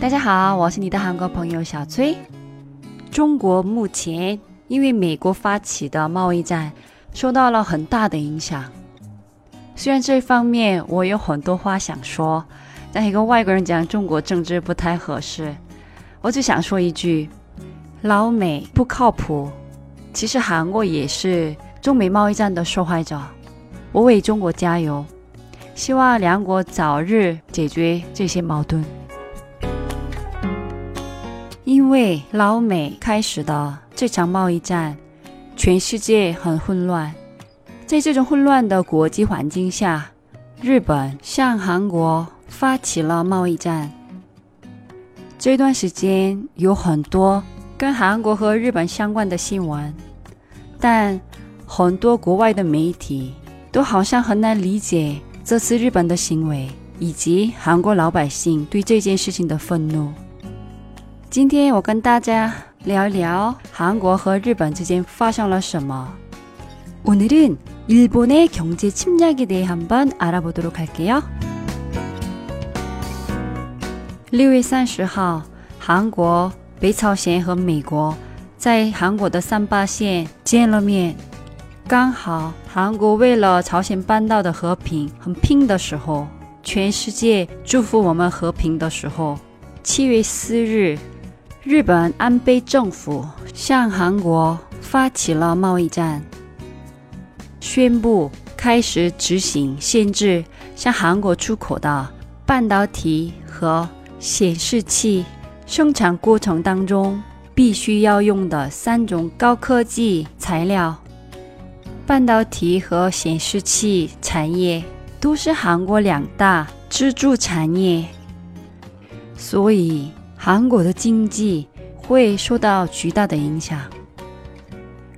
大家好，我是你的韩国朋友小崔。中国目前因为美国发起的贸易战受到了很大的影响。虽然这方面我有很多话想说，但一个外国人讲中国政治不太合适。我只想说一句：老美不靠谱。其实韩国也是中美贸易战的受害者。我为中国加油，希望两国早日解决这些矛盾。因为老美开始的这场贸易战，全世界很混乱。在这种混乱的国际环境下，日本向韩国发起了贸易战。这段时间有很多跟韩国和日本相关的新闻，但很多国外的媒体都好像很难理解这次日本的行为，以及韩国老百姓对这件事情的愤怒。今天我跟大家聊一聊韩国和日本之间发生了什么。오늘은일본의경제침략에대해한번알아보도록할게요六月三十号，韩国、北朝鲜和美国在韩国的三八线见了面。刚好韩国为了朝鲜半岛的和平很拼的时候，全世界祝福我们和平的时候，七月四日。 日本安倍政府向韩国发起了贸易战，宣布开始执行限制向韩国出口的半导体和显示器生产过程当中必须要用的三种高科技材料。半导体和显示器产业都是韩国两大支柱产业，所以。韩国的经济会受到巨大的影响，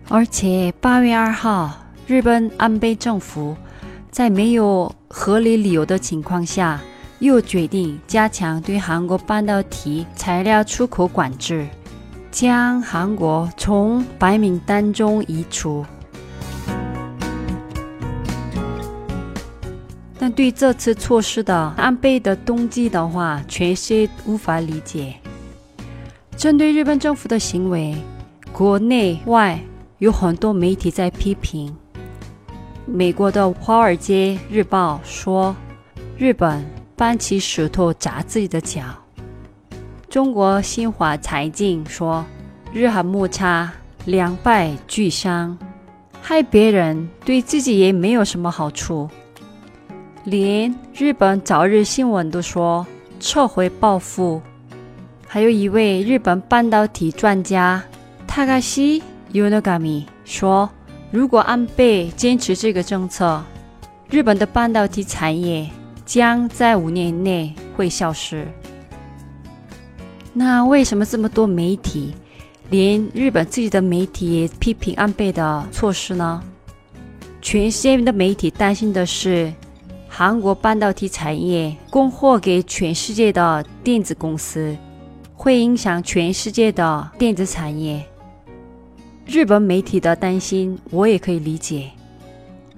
而且八月二号，日本安倍政府在没有合理理由的情况下，又决定加强对韩国半导体材料出口管制，将韩国从白名单中移除。但对这次措施的安倍的动机的话，全是无法理解。针对日本政府的行为，国内外有很多媒体在批评。美国的《华尔街日报》说，日本搬起石头砸自己的脚。中国新华财经说，日韩摩擦两败俱伤，害别人对自己也没有什么好处。连日本早日新闻都说撤回报复，还有一位日本半导体专家塔卡西尤诺嘎米说，如果安倍坚持这个政策，日本的半导体产业将在五年内会消失。那为什么这么多媒体，连日本自己的媒体也批评安倍的措施呢？全世界的媒体担心的是。韩国半导体产业供货给全世界的电子公司，会影响全世界的电子产业。日本媒体的担心我也可以理解，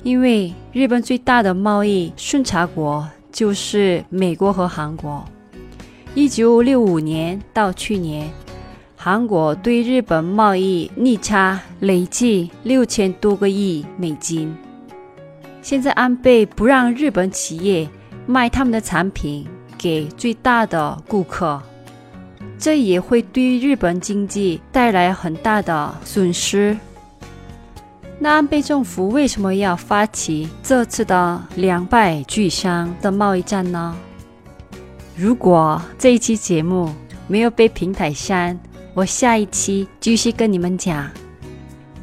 因为日本最大的贸易顺差国就是美国和韩国。一九六五年到去年，韩国对日本贸易逆差累计六千多个亿美金。现在安倍不让日本企业卖他们的产品给最大的顾客，这也会对日本经济带来很大的损失。那安倍政府为什么要发起这次的两败俱伤的贸易战呢？如果这一期节目没有被平台删，我下一期继续跟你们讲。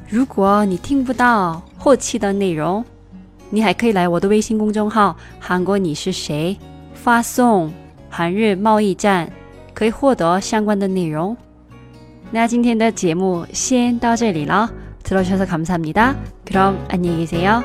如果你听不到后期的内容，你还可以来我的微信公众号“韩国你是谁”，发送“韩日贸易战”，可以获得相关的内容。那今天的节目先到这里了，들어주셔서감사합니다그럼안녕히계세요